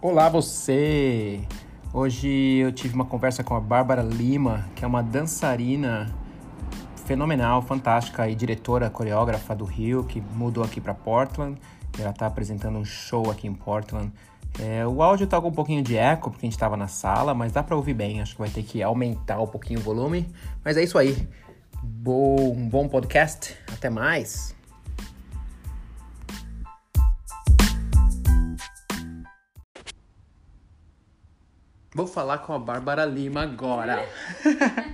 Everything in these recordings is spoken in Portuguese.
Olá você! Hoje eu tive uma conversa com a Bárbara Lima, que é uma dançarina fenomenal, fantástica e diretora coreógrafa do Rio, que mudou aqui para Portland. Ela está apresentando um show aqui em Portland. É, o áudio tá com um pouquinho de eco, porque a gente estava na sala, mas dá para ouvir bem. Acho que vai ter que aumentar um pouquinho o volume. Mas é isso aí. Bom, um bom podcast. Até mais! Vou falar com a Bárbara Lima agora.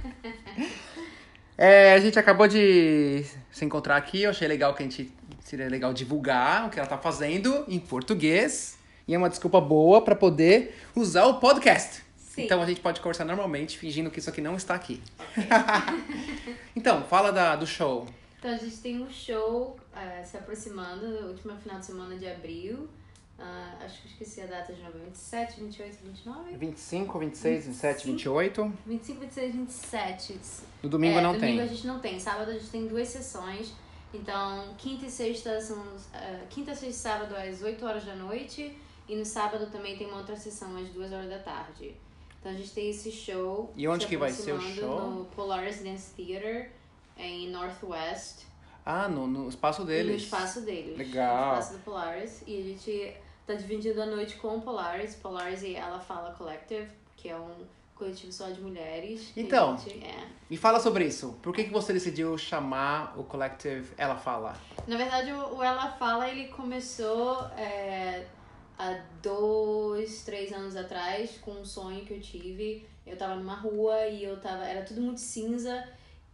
é, a gente acabou de se encontrar aqui. Eu achei legal que a gente seria legal divulgar o que ela tá fazendo em português. E é uma desculpa boa para poder usar o podcast. Sim. Então a gente pode conversar normalmente, fingindo que isso aqui não está aqui. então, fala da, do show. Então a gente tem um show eh, se aproximando, último final de semana de abril. Ah, acho que eu esqueci a data de novo. 27, 28, 29? 25, 26, 27, 28. 25, 26, 27. No domingo é, não domingo tem. a gente não tem. Sábado a gente tem duas sessões. Então, quinta e sexta são. ah, quinta, sexta e sábado às 8 horas da noite. E no sábado também tem uma outra sessão às 2 horas da tarde. Então a gente tem esse show. E onde que vai ser o show? No Polaris Dance Theater, em Northwest. Ah, no, no espaço deles. No espaço deles. Legal. No espaço do Polaris. E a gente tá dividindo a noite com o Polaris. Polaris e Ela Fala Collective, que é um coletivo só de mulheres. Então. gente- é. Me fala sobre isso. Por que, que você decidiu chamar o Collective Ela Fala? Na verdade, o, o Ela Fala, ele começou é, há dois, três anos atrás, com um sonho que eu tive. Eu tava numa rua e eu tava... Era tudo muito cinza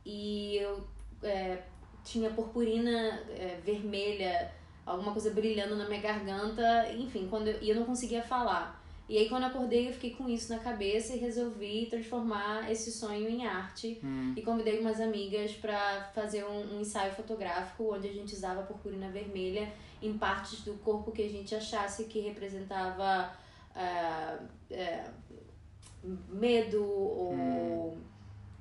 e eu é, tinha purpurina é, vermelha, alguma coisa brilhando na minha garganta. Enfim, quando eu, e eu não conseguia falar. E aí, quando eu acordei, eu fiquei com isso na cabeça e resolvi transformar esse sonho em arte. E convidei umas amigas pra fazer um, um ensaio fotográfico onde a gente usava purpurina vermelha em partes do corpo que a gente achasse que representava ah, é, medo ou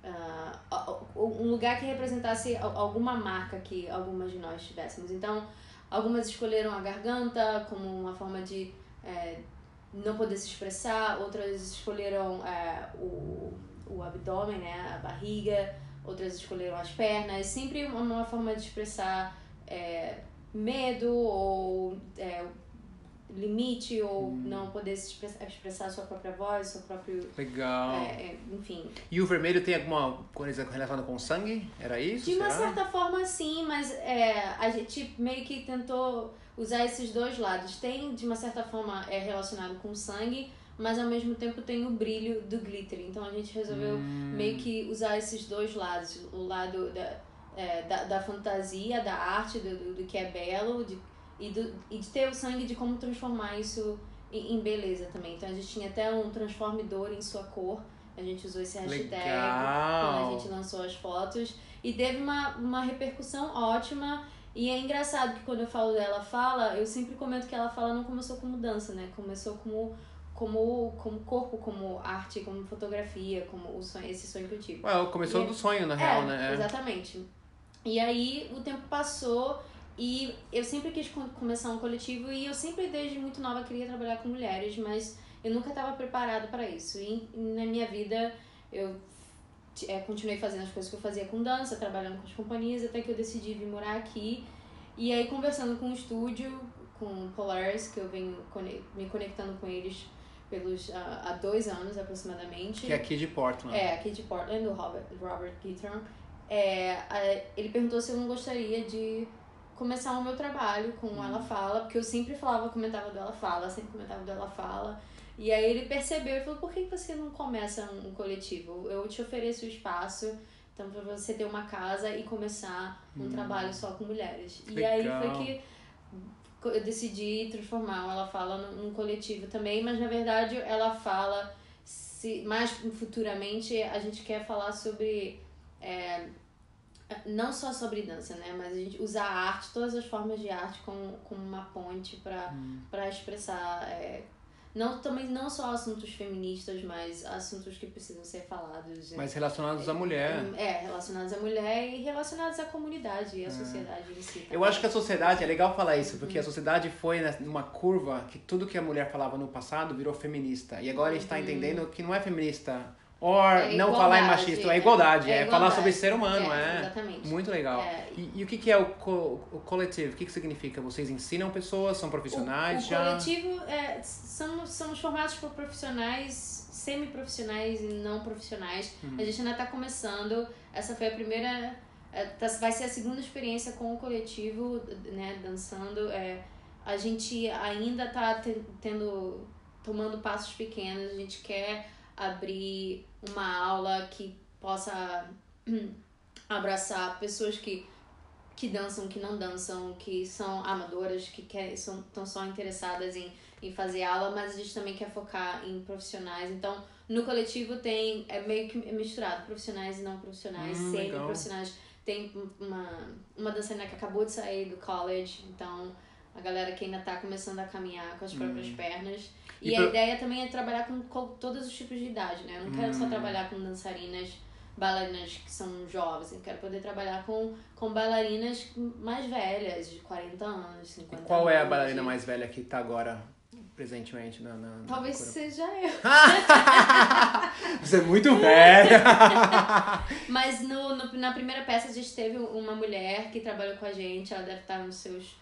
ah, a- um lugar que representasse al- alguma marca que algumas de nós tivéssemos. Então, algumas escolheram a garganta como uma forma de é, não poder se expressar, outras escolheram é, o, o abdômen, né, a barriga, outras escolheram as pernas, sempre uma, uma forma de expressar é, medo ou limite ou não poder se expressar, expressar a sua própria voz, seu próprio, Legal. é, é, enfim. E o vermelho tem alguma coisa relacionada com sangue? Era isso? De uma será? certa forma, sim, mas é, a gente meio que tentou usar esses dois lados. Tem, de uma certa forma, é relacionado com sangue, mas ao mesmo tempo tem o brilho do glitter. Então a gente resolveu Hum. meio que usar esses dois lados. O lado da, é, da, da fantasia, da arte, do, do, do que é belo, de, e, do, e de ter o sangue de como transformar isso em, beleza também. Então a gente tinha até um transforme dor em sua cor. A gente usou esse hashtag quando a Legal. gente lançou as fotos. E teve uma, uma repercussão ótima. E é engraçado que quando eu falo dela fala, eu sempre comento que ela fala não começou como dança, né? Começou como, como, como corpo, como arte, como fotografia, como o sonho, esse sonho que eu tive. Ué, começou E- do sonho, na é, real, né? Exatamente. E aí o tempo passou e eu sempre quis co- começar um coletivo e eu sempre desde muito nova queria trabalhar com mulheres, mas eu nunca estava preparada para isso. E na minha vida eu é, continuei fazendo as coisas que eu fazia com dança, trabalhando com as companhias, até que eu decidi vir morar aqui. E aí conversando com o estúdio, com o Polaris, que eu venho me conectando com eles pelos ah, há dois anos aproximadamente. Que é aqui de Portland. É, aqui de Portland, o Robert, Robert Gitron. É, a- ele perguntou se eu não gostaria de começar o meu trabalho com o Ela Fala, porque eu sempre falava, comentava do Ela Fala, sempre comentava do Ela Fala. E aí ele percebeu e falou, por que você não começa um, coletivo? Eu te ofereço o espaço, então pra você ter uma casa e começar um trabalho só com mulheres. E aí Legal. foi que eu decidi transformar o Ela Fala num, num coletivo também, mas na verdade ela fala se mais futuramente a gente quer falar sobre é, não só sobre dança, né, mas a gente usar a arte, todas as formas de arte como, como uma ponte para para expressar é, não também não só assuntos feministas, mas assuntos que precisam ser falados. Mas relacionados à mulher. É, relacionados à mulher e relacionados à comunidade e à sociedade em si. Eu acho que a sociedade, é legal falar isso, porque a sociedade foi numa curva que tudo que a mulher falava no passado virou feminista. E agora a gente está entendendo que não é feminista Or é não falar em machismo, é igualdade, é, é falar sobre ser humano, é. é. Exatamente. Muito legal. É. E, e, o que, que é o, co o coletivo? O que, que significa? Vocês ensinam pessoas, são profissionais o, o já? Coletivo, é, somos, somos formados por profissionais, semi-profissionais e não profissionais. Uhum. A gente ainda está começando, essa foi a primeira, é, tá, vai ser a segunda experiência com o coletivo, né, dançando. É, a gente ainda está tendo, tomando passos pequenos, a gente quer abrir uma aula que possa abraçar pessoas que, que dançam, que não dançam, que são amadoras, que quer, são, estão só interessadas em, em fazer aula, mas a gente também quer focar em profissionais. Então, no coletivo tem, é meio que misturado, profissionais e não profissionais, hum, profissionais. Tem uma, uma dançarina que acabou de sair do college, então a galera que ainda está começando a caminhar com as próprias hum. pernas. E, e a ideia também é trabalhar com, com, todos os tipos de idade, né? Eu não quero hum. só trabalhar com dançarinas, bailarinas que são jovens, eu quero poder trabalhar com, com bailarinas mais velhas, de 40 anos, 50 anos. Qual é a bailarina mais velha que está agora presentemente na, na Talvez seja eu. Você é muito velha. Mas no, no, na primeira peça a gente teve uma mulher que trabalhou com a gente, ela deve estar nos seus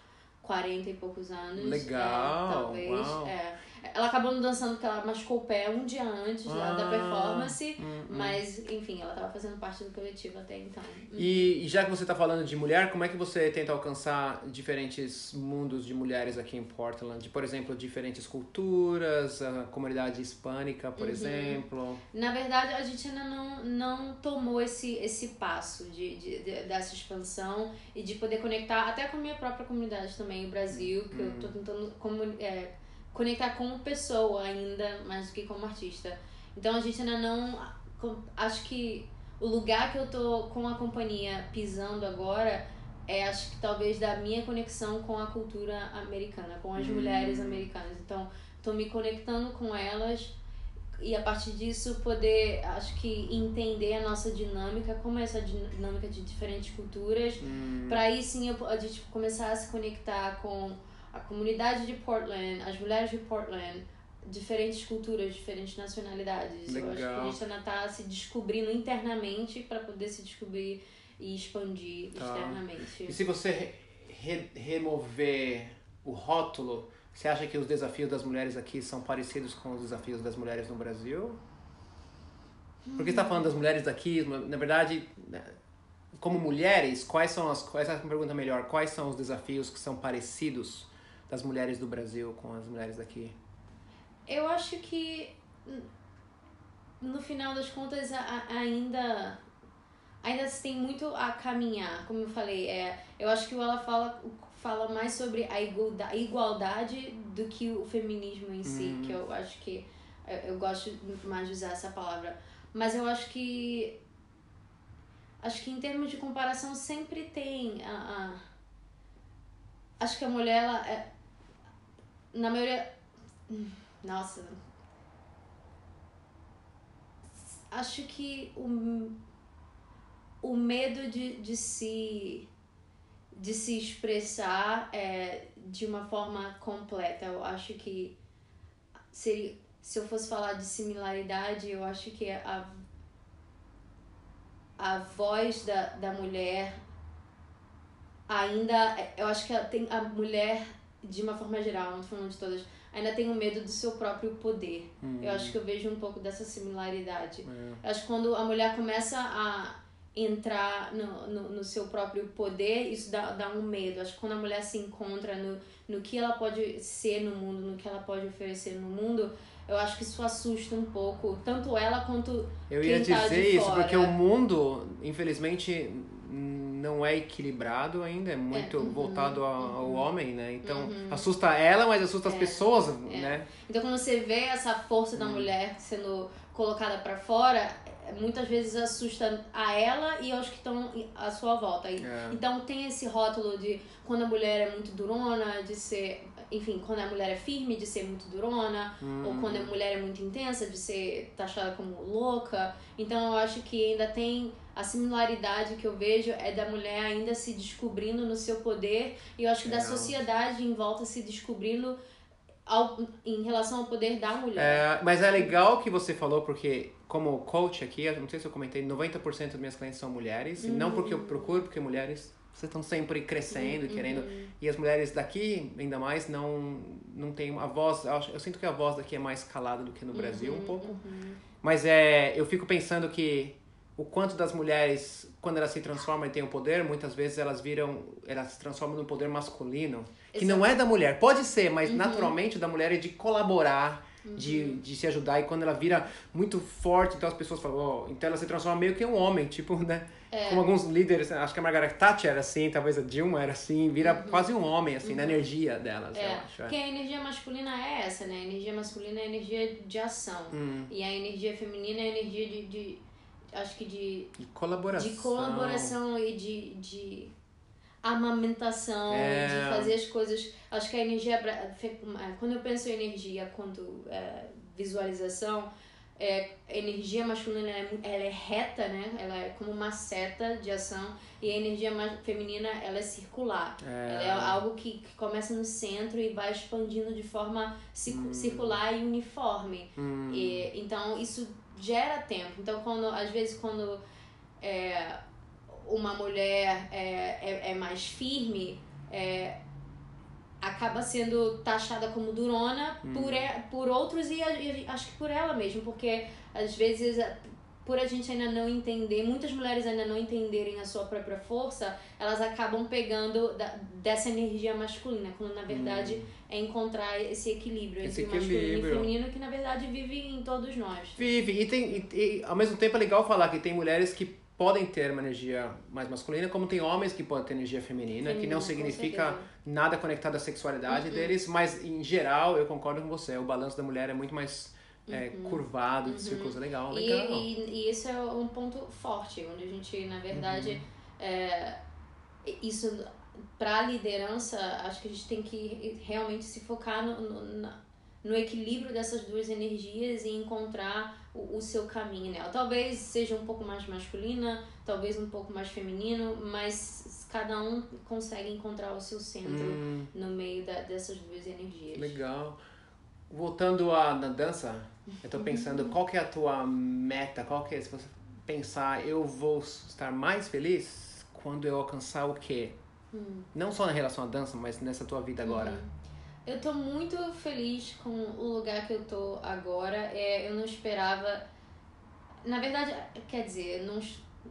40 e poucos anos. Legal. É, talvez. Uau. É. Ela acabou não dançando porque ela machucou o pé um dia antes ah, da performance, hum, hum. mas enfim, ela estava fazendo parte do coletivo até então. E, e já que você está falando de mulher, como é que você tenta alcançar diferentes mundos de mulheres aqui em Portland? Por exemplo, diferentes culturas, a comunidade hispânica, por uhum. exemplo? Na verdade, a gente ainda não, não tomou esse, esse passo de, de, de, dessa expansão e de poder conectar até com a minha própria comunidade também, o Brasil, que uhum. eu estou tentando. Como, é, conectar como pessoa ainda mais do que como artista. Então a gente ainda não. Acho que o lugar que eu tô com a companhia pisando agora é, acho que talvez da minha conexão com a cultura americana, com as hum. mulheres americanas. Então, tô me conectando com elas e a partir disso poder, acho que entender a nossa dinâmica, como é essa dinâmica de diferentes culturas, hum. para aí sim a gente começar a se conectar com a comunidade de Portland, as mulheres de Portland, diferentes culturas, diferentes nacionalidades. Legal. Eu acho que a gente ainda está se descobrindo internamente para poder se descobrir e expandir tá. externamente. E se você re remover o rótulo, você acha que os desafios das mulheres aqui são parecidos com os desafios das mulheres no Brasil? Porque está falando das mulheres daqui, na verdade, né, como mulheres, quais são as. Essa é uma pergunta melhor. Quais são os desafios que são parecidos das mulheres do Brasil com as mulheres daqui? Eu acho que no final das contas ainda ainda se tem muito a caminhar, como eu falei, é, eu acho que ela fala fala mais sobre a igualdade do que o feminismo em si, uhum. que eu acho que eu, eu gosto mais de usar essa palavra, mas eu acho que acho que em termos de comparação sempre tem a, a acho que a mulher ela é, na maioria. Nossa. Acho que o, o medo de, de se de se expressar é, de uma forma completa. Eu acho que seria, se eu fosse falar de similaridade, eu acho que a, a voz da, da mulher ainda. Eu acho que tem, a mulher de uma forma geral, não tô falando de todas, ainda tem o medo do seu próprio poder. Uhum. Eu acho que eu vejo um pouco dessa similaridade. É. Eu acho que quando a mulher começa a entrar no, no, no, seu próprio poder, isso dá, dá um medo. Acho que quando a mulher se encontra no, no que ela pode ser no mundo, no que ela pode oferecer no mundo, eu acho que isso assusta um pouco, tanto ela quanto eu quem ia tá dizer isso, porque o mundo, infelizmente, não é equilibrado ainda, é muito é, uhum, voltado ao, uhum, homem, né? Então uhum. assusta ela, mas assusta é, as pessoas, é. né? Então quando você vê essa força da hum. mulher sendo colocada para fora, muitas vezes assusta a ela e aos que estão à sua volta. É. Então tem esse rótulo de quando a mulher é muito durona, de ser. Enfim, quando a mulher é firme, de ser muito durona, ou quando a mulher é muito intensa, de ser taxada como louca. Então eu acho que ainda tem. A similaridade que eu vejo é da mulher ainda se descobrindo no seu poder, e eu acho que da Legal. sociedade em volta se descobrindo ao, em relação ao poder da mulher. É, mas é legal que você falou, porque como coach aqui, eu não sei se eu comentei, 90% das minhas clientes são mulheres. E não porque eu procuro, porque mulheres vocês estão sempre crescendo e querendo. E as mulheres daqui, ainda mais, não, não tem a voz. Eu, acho- eu sinto que a voz daqui é mais calada do que no Brasil, um pouco. Mas é, eu fico pensando que o quanto das mulheres, quando elas se transformam e têm o poder, muitas vezes elas viram, elas se transformam num poder masculino, que não é da mulher. Pode ser, mas naturalmente da mulher é de colaborar, de, de se ajudar. E quando ela vira muito forte, então as pessoas falam, ó, então ela se transforma meio que um homem, tipo, né? Como alguns líderes, acho que a Margaret Thatcher era assim, talvez a Dilma era assim, vira quase um homem, assim, na energia delas, eu É, acho. é. porque a energia masculina é essa, né? A energia masculina é a energia de ação. Hum. E a energia feminina é a energia de. de- acho que de, De colaboração. de colaboração e de, de amamentação, É. de fazer as coisas. Acho que a energia. fe- Quando eu penso em energia quanto é, visualização, é, a energia masculina ela é, ela é reta, né? Ela é como uma seta de ação. E a energia feminina ela é circular. É. Ela é algo que, que começa no centro e vai expandindo de forma cicu- circular e uniforme. Hum. E, então isso gera tempo. Então quando às vezes quando é, uma mulher é, é, é mais firme, é, acaba sendo taxada como durona por, e- por outros e, e acho que por ela mesmo, porque às vezes por a gente ainda não entender, muitas mulheres ainda não entenderem a sua própria força, elas acabam pegando da- dessa energia masculina, quando na verdade é encontrar esse equilíbrio Esse entre o masculino equilíbrio. e feminino que na verdade vive em todos nós. Vive, e, tem, e, e, ao mesmo tempo é legal falar que tem mulheres que podem ter uma energia mais masculina, como tem homens que podem ter energia feminina, que não significa nada conectado à sexualidade deles, mas em geral eu concordo com você, o balanço da mulher é muito mais é, curvado, de círculos, é legal, E, legal. e, e esse é um ponto forte, onde a gente, na verdade, Uhum. é, isso para a liderança, acho que a gente tem que realmente se focar no, no, no equilíbrio dessas duas energias e encontrar o, o seu caminho nela. Talvez seja um pouco mais masculina, talvez um pouco mais feminino, mas cada um consegue encontrar o seu centro Hum, no meio da, dessas duas energias. legal. Voltando à na dança, eu tô pensando qual que é a tua meta, qual que é, se você pensar, eu vou estar mais feliz quando eu alcançar o quê? Não só na relação à dança, mas nessa tua vida agora. Eu tô muito feliz com o lugar que eu tô agora. É, eu não esperava. Na verdade, quer dizer, não,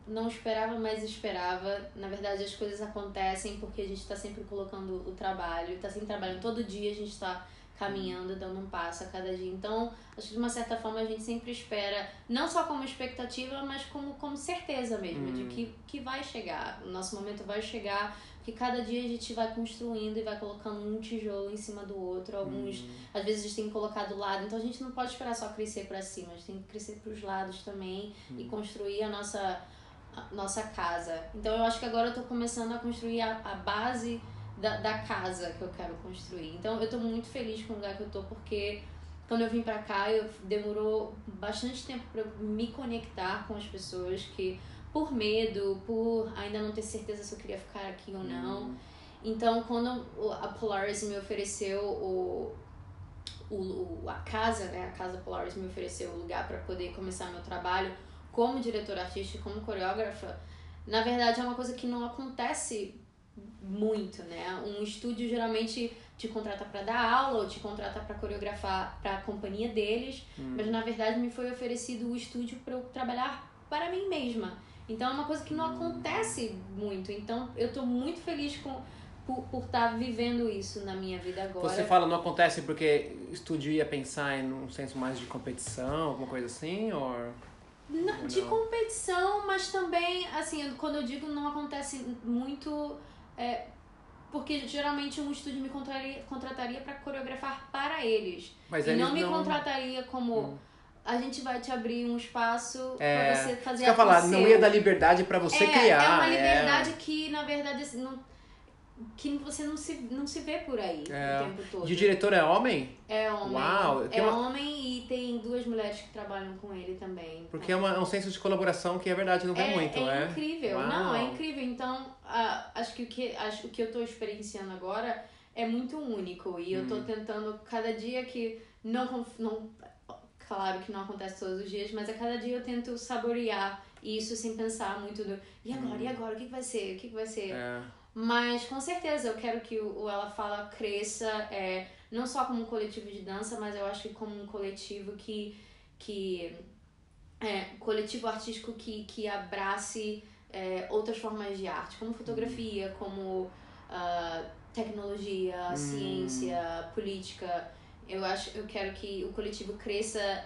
não esperava, mas esperava. Na verdade, as coisas acontecem porque a gente tá sempre colocando o trabalho, tá sempre trabalhando. Todo dia a gente tá caminhando, dando um passo a cada dia. Então, acho que de uma certa forma a gente sempre espera, não só como expectativa, mas como, como certeza mesmo, de que, que vai chegar. O nosso momento vai chegar, porque cada dia a gente vai construindo e vai colocando um tijolo em cima do outro. Alguns, às vezes, a gente tem que colocar do lado. Então, a gente não pode esperar só crescer para cima, a gente tem que crescer para os lados também e construir a nossa, a nossa casa. Então, eu acho que agora eu tô começando a construir a, a base da, da casa que eu quero construir. Então, eu tô muito feliz com o lugar que eu tô, porque quando eu vim pra cá, eu demorou bastante tempo para me conectar com as pessoas que por medo, por ainda não ter certeza se eu queria ficar aqui ou não. Então, quando a Polaris me ofereceu o, o, a casa, né, a casa Polaris me ofereceu o lugar para poder começar meu trabalho como diretora artística, como coreógrafa, na verdade é uma coisa que não acontece muito, né? Um estúdio geralmente te contrata para dar aula ou te contrata para coreografar para a companhia deles, mas na verdade me foi oferecido o estúdio para eu trabalhar para mim mesma. Então é uma coisa que não acontece muito. Então eu tô muito feliz com por por estar vivendo isso na minha vida agora. Você fala não acontece porque estúdio ia pensar em um senso mais de competição, alguma coisa assim, ou Não, de Não. competição, mas também, assim, quando eu digo não acontece muito. É, porque geralmente um estúdio me contraria, contrataria para coreografar para eles. Mas e eles não me não- contrataria como. A gente vai te abrir um espaço É, pra você fazer a falar, não ia dar liberdade pra você é, criar. É uma liberdade que, na verdade, assim, não, que você não se, não se vê por aí É. o tempo todo. E o diretor é homem? É homem. Uau, é uma- homem e tem duas mulheres que trabalham com ele também. Porque é, uma- é um senso de colaboração que é verdade, não vê é, muito, é é? incrível. Uau. Não, é incrível. Então, ah, acho que o que acho, o que eu tô experienciando agora é muito único. E eu Hum. tô tentando, cada dia que não, não. Claro que não acontece todos os dias, mas a cada dia eu tento saborear isso sem pensar muito do. E agora? E agora? O que, que vai ser? O que, que vai ser? Hum. É. Mas com certeza eu quero que o Ela Fala cresça, é, não só como um coletivo de dança, mas eu acho que como um coletivo que. que é, coletivo artístico que, que abrace é, outras formas de arte, como fotografia, como ah, tecnologia, ciência, política. Eu acho, eu quero que o coletivo cresça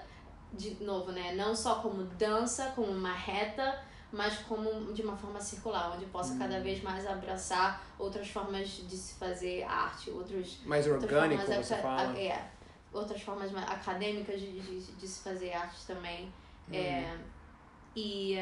de novo, né? Não só como dança, como uma reta, mas como de uma forma circular, onde possa cada vez mais abraçar outras formas de se fazer arte, outros Mais orgânico, formas você fala. É, outras formas acadêmicas de, de, de se fazer arte também. Uhum. É, e,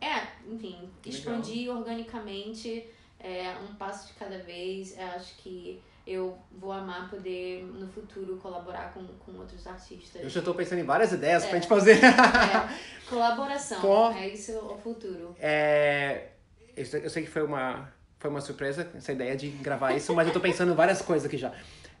é, enfim, expandir organicamente, é, um passo de cada vez. Eu acho que eu vou amar poder, no futuro, colaborar com, com outros artistas. Eu já tô pensando em várias ideias pra É. gente fazer. É, colaboração, é isso o futuro. É, eu, sei, que foi uma, foi uma surpresa essa ideia de gravar isso, mas eu tô pensando em várias coisas aqui já.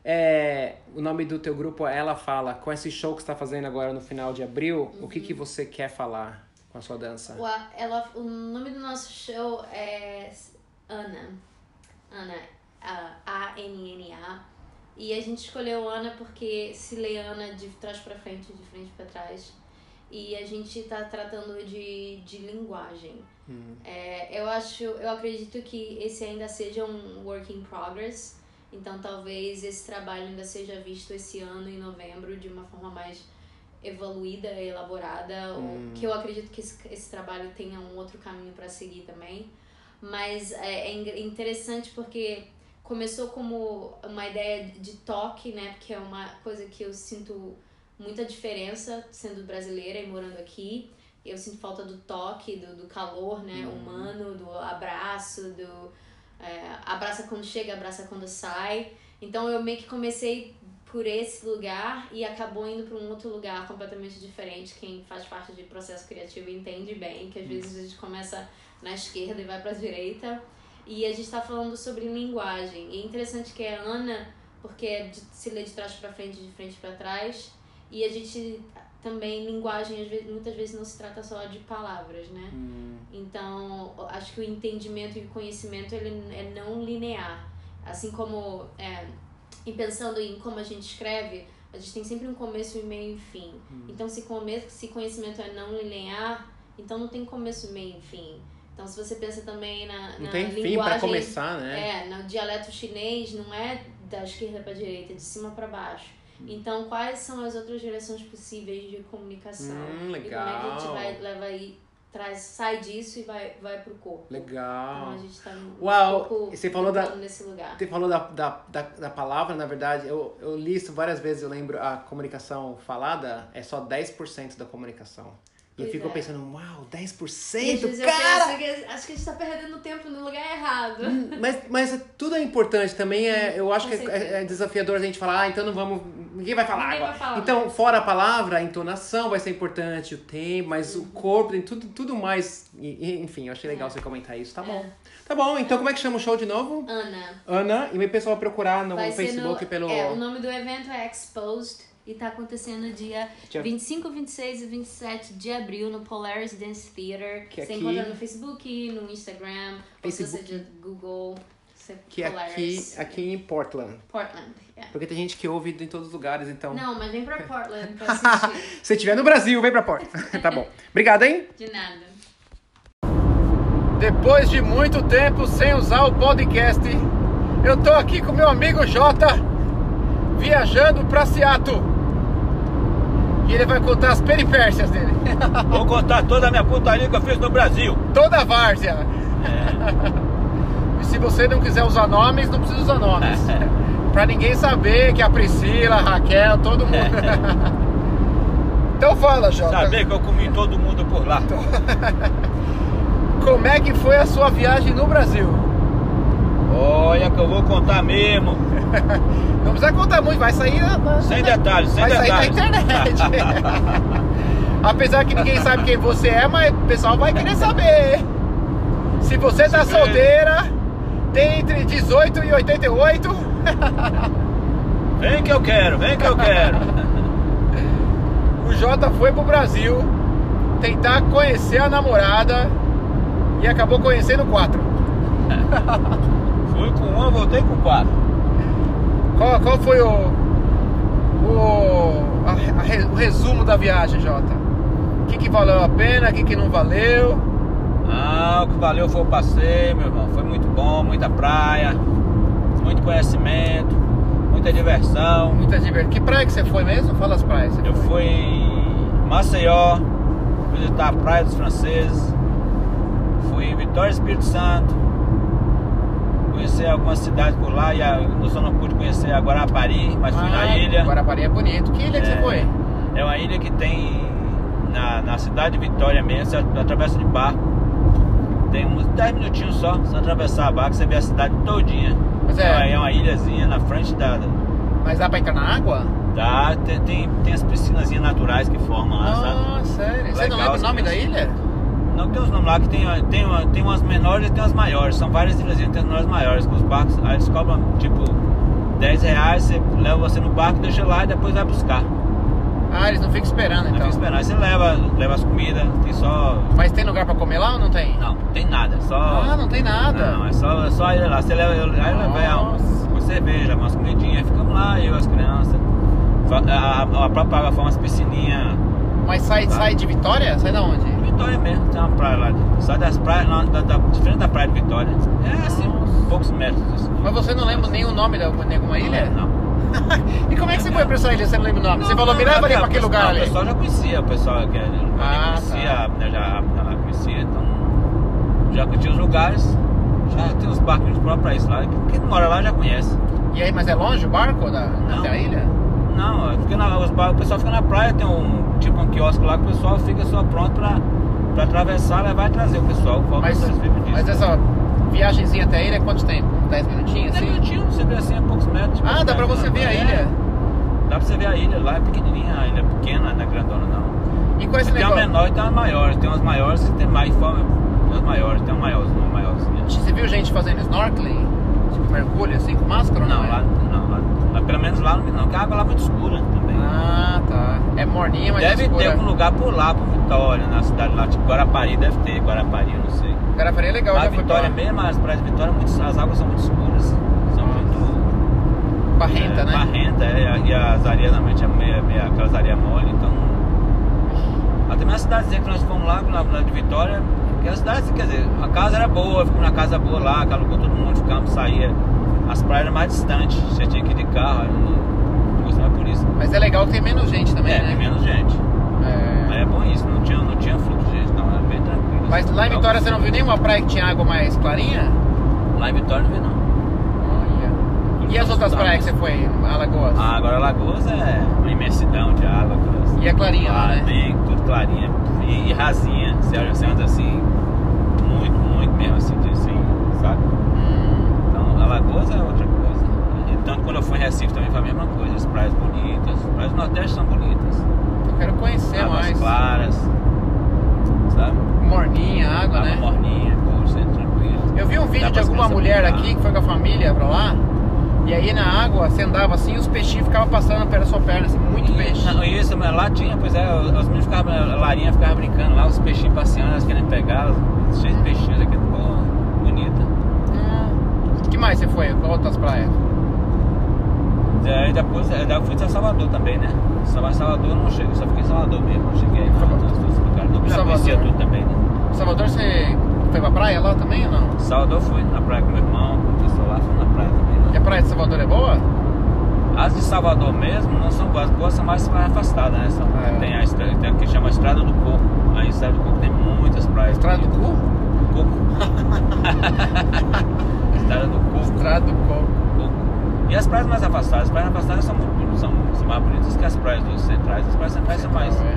É, o nome do teu grupo Ela Fala. Com esse show que você tá fazendo agora no final de abril, o que, que você quer falar com a sua dança? O, ela, o nome do nosso show é Ana. Ana, a- A-N-N-A. E a gente escolheu Ana porque se lê Ana de trás pra frente, de frente pra trás. E a gente tá tratando de, de linguagem. É, eu acho, eu acredito que esse ainda seja um work in progress. Então talvez esse trabalho ainda seja visto esse ano, em novembro, de uma forma mais evoluída, elaborada, ou que eu acredito que esse, esse trabalho tenha um outro caminho para seguir também. Mas é, é in- interessante porque começou como uma ideia de toque, né? Porque é uma coisa que eu sinto muita diferença sendo brasileira e morando aqui. Eu sinto falta do toque, do, do calor, né? Humano, do abraço, do é, abraça quando chega, abraça quando sai. Então eu meio que comecei por esse lugar e acabou indo para um outro lugar completamente diferente. Quem faz parte de processo criativo entende bem que às vezes a gente começa na esquerda e vai para a direita. E a gente está falando sobre linguagem. E é interessante que é Ana, porque é de, se lê de trás para frente, de frente para trás. E a gente também, linguagem, às vezes, muitas vezes não se trata só de palavras, né? Então, acho que o entendimento e o conhecimento ele é não linear. Assim como, é, e pensando em como a gente escreve, a gente tem sempre um começo, e meio e fim. Então, se, come, se conhecimento é não linear, então não tem começo, meio e fim. Então, se você pensa também na, Não na tem fim linguagem... pra começar, né? É, no dialeto chinês não é da esquerda para direita, é de cima para baixo. Então, quais são as outras direções possíveis de comunicação? Hum, E como é que a gente legal. vai leva aí, traz, sai disso e vai, vai pro corpo. Então, Legal. a gente tá um Uau, pouco você falou da- nesse lugar. Você falou da, da, da, da palavra, na verdade, eu, eu li isso várias vezes, eu lembro, a comunicação falada é só 10% da comunicação. E eu Pois fico é. pensando, uau, E às 10%, vezes eu cara! penso que acho que a gente tá perdendo tempo no lugar errado. Mas, mas tudo é importante também, é, eu acho Com que certeza. é, é desafiador a gente falar, ah, então não vamos, ninguém vai falar Ninguém agora. vai falar então, fora a palavra, a entonação vai ser importante, o tempo, mas Uhum. o corpo, tudo, tudo mais, e- e, enfim, eu achei legal você comentar isso, tá bom. É. Tá bom, então como é que chama o show de novo? Ana, Ana, e o pessoal vai procurar no vai Facebook no, pelo... É, o nome do evento é Exposed e tá acontecendo dia Dia- 25, 26 e 27 de abril no Polaris Dance Theater. Que você aqui- encontra no Facebook, no Instagram, ou Facebook. você de Google, Que é aqui, Polaris. aqui em Portland. Portland. é. Porque tem gente que ouve em todos os lugares, então. Não, mas vem pra Portland pra assistir. Se estiver no Brasil, vem pra Portland. tá bom. Obrigado, hein? De nada. Depois de muito tempo sem usar o podcast, eu tô aqui com meu amigo Jota, viajando pra Seattle. E ele vai contar as peripécias dele. Vou contar toda a minha putaria que eu fiz no Brasil. Toda a várzea. E se você não quiser usar nomes, não precisa usar nomes. pra ninguém saber que a Priscila, a Raquel, todo mundo. Então fala, Jota. Saber que eu comi todo mundo por lá. Como é que foi a sua viagem no Brasil? Olha que eu vou contar mesmo. Não precisa contar muito, vai sair. na- Sem detalhes, sem vai sair detalhes. na internet. Apesar que ninguém sabe quem você é, mas o pessoal vai querer saber. Se você tá Se solteira, tem entre 18 e 88. Vem que eu quero, vem que eu quero. O Jota foi pro Brasil tentar conhecer a namorada e acabou conhecendo quatro. Fui com uma, voltei com quatro. Qual, qual foi o, o, a- a o resumo da viagem, Jota? O que, que valeu a pena, o que, que não valeu? Ah, o que valeu foi o passeio, meu irmão. Foi muito bom, muita praia, muito conhecimento, muita diversão. Muita diversão. Que praia que você foi mesmo? Fala as praias. Eu foi. fui em Maceió, visitar a Praia dos Franceses, fui em Vitória Espírito Santo, conhecer algumas cidades por lá, e a, eu só não pude conhecer a Guarapari, mas fui na Ah, ilha. Guarapari é bonito. Que ilha que você É. foi? É uma ilha que tem na, na cidade de Vitória mesmo, você atravessa de barco. Tem uns 10 minutinhos só, você atravessar a barco, você vê a cidade todinha. Mas é- uma, é uma ilhazinha na frente da. Mas dá pra entrar na água? da tem, tem, tem as piscinazinhas naturais que formam lá, sabe? Ah, sério. Você não Legal, lembra o nome da ilha? Não tem os nomes lá que tem, tem, tem umas menores e tem umas maiores. São várias ilhazinhas, tem as menores maiores. Com os barcos, aí eles cobram tipo 10 reais, você leva você no barco, deixa lá e depois vai buscar. Ah, eles não ficam esperando Não então. fica esperando. Aí você leva, leva as comidas, tem só. Mas tem lugar pra comer lá ou não tem? Não, não tem nada, só. Ah, não tem nada. Não, é só, é só ilha lá. Você leva, aí leva uma cerveja, umas comidinhas, ficamos lá, eu, as crianças. A, a, a própria água foi umas piscininhas. Mas sai, Tá. sai de Vitória? Sai da onde? Vitória mesmo, tem uma praia lá. Sai das praias, lá, da, da, de frente da praia de Vitória. É assim, Nossa. poucos metros. Assim. Mas você não lembra nem o nome da nenhuma ilha? Não. E como é que você foi pra essa ilha? Você não lembra o nome? Você falou, me leva ali pra aquele lugar não, ali. O pessoal já conhecia, o pessoal que Ah, conhecia, tá. a menina já, lá conhecia, então já conhecia os lugares, já tem os barquinhos próprios pra isso lá. Quem mora lá já conhece. E aí, mas é longe o barco da, Não. ilha? Não, é na- os o pessoal fica na praia, tem um tipo um quiosque lá que o pessoal fica só pronto pra, pra atravessar, levar e trazer o pessoal. Qual Mas, mas essa viagenzinha até a ilha é quanto tempo? 10 minutinhos? 10 Assim? minutinhos, você vê assim a poucos metros. Ah, dá pra você ver a É, ilha. Dá pra você ver a ilha lá, é pequenininha, a ilha é pequena, não é grandona não. E com esse Tem negócio? menor e tem uma maior. Tem umas maiores que tem mais forma. Tem umas maiores, tem uma maiorzinha, uma maiorzinha. Você viu gente fazendo snorkeling? Tipo, mergulho assim com máscara não? Não, é? lá não, lá- pelo menos lá não, porque a água lá é muito escura também. Ah, É morninha, mas deve é ter escura. algum lugar por lá, por Vitória, na cidade lá, tipo Guarapari, deve ter, Guarapari, eu não sei. Guarapari é legal, Lá já pra Vitória lá. mesmo, as praias de Vitória, muito- as águas são muito escuras. São muito. Barrenta, é, né? Barrenta, é, e as areias normalmente é meio, meio aquelas areias mole, então. Até mesmo a cidadezinha que nós fomos lá, lá, lá de Vitória, que a cidade, quer dizer, a casa era boa, ficamos na casa boa lá, que alugou todo mundo, ficamos, saía. As praias eram mais distantes, você tinha que ir de carro, não, por isso. Mas é legal que tem menos gente também, é, né? tem menos gente. É. Aí é bom isso, não tinha, não tinha fluxo de gente, não, era bem tranquilo. Mas lá em. Vitória você não viu nenhuma praia que tinha água mais clarinha? Lá em Vitória não vi não. E as outras praias que você foi? Alagoas? Ah, agora Lagoas é uma imensidão de água. aquelas- E a clarinha lá, Ah, né? bem, tudo clarinha e, e rasinha. Você você anda assim, muito, muito mesmo assim, assim, sabe? Hum. Então, Alagoas é outra quando eu fui em Recife também foi a mesma coisa. As praias bonitas, as praias do Nordeste são bonitas. Eu quero conhecer Águas mais. claras, sabe? Morninha, água, Água né? morninha, poxa, é tranquilo. Eu vi um vídeo de alguma mulher brincar. aqui que foi com a família pra lá. E aí na água você andava assim e os peixinhos ficavam passando pela sua perna, assim, muito E- peixe. Não, isso, mas lá tinha, pois é, os meninos ficavam, a Larinha ficava brincando lá, os peixinhos passeando, elas querendo pegar, cheio de peixinhos aqui, pô, bonita. Hum. que mais você foi? Outras praias? Aí depois, aí eu fui até Salvador também, né? Salvador, Salvador não cheguei, só fiquei em Salvador mesmo, não cheguei lá, Salvador. já Salvador. conhecia tudo também, né? Salvador você foi pra praia lá também ou não? Salvador fui na praia com meu irmão, com o pessoal lá, fui na praia também. E a praia de Salvador é boa? As de Salvador mesmo não são boas, as boas são mais afastadas, né? São, É. Tem a estrada, tem a que chama Estrada do Coco. Aí Estrada do Coco tem muitas praias. Estrada do cu? Coco. Estrada do Coco. Estrada do Coco. E as praias mais afastadas, as praias afastadas são muito são, são mais bonitas que as praias dos centrais. As praias centrais são mais, É.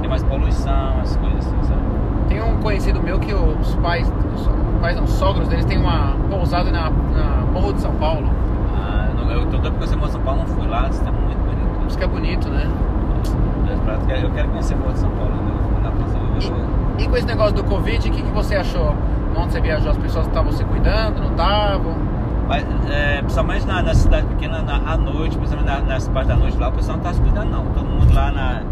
tem mais poluição, as coisas assim, sabe? Tem um conhecido meu que os pais, os pais não, os sogros deles têm uma pousada na, na Morro de São Paulo. Ah, eu, não- eu tô doido porque você São Paulo, não fui lá, isso é muito bonito. Diz que é bonito, né? Eu quero- Eu quero conhecer Morro de São Paulo, né? vou- E com esse negócio do Covid, o que, que você achou? Onde você viajou, as pessoas estavam se cuidando, não estavam? Mas, é, principalmente na, na cidade pequena, na, à noite, principalmente na, nas partes da noite lá, o pessoal não tá se cuidando não. Todo mundo lá na,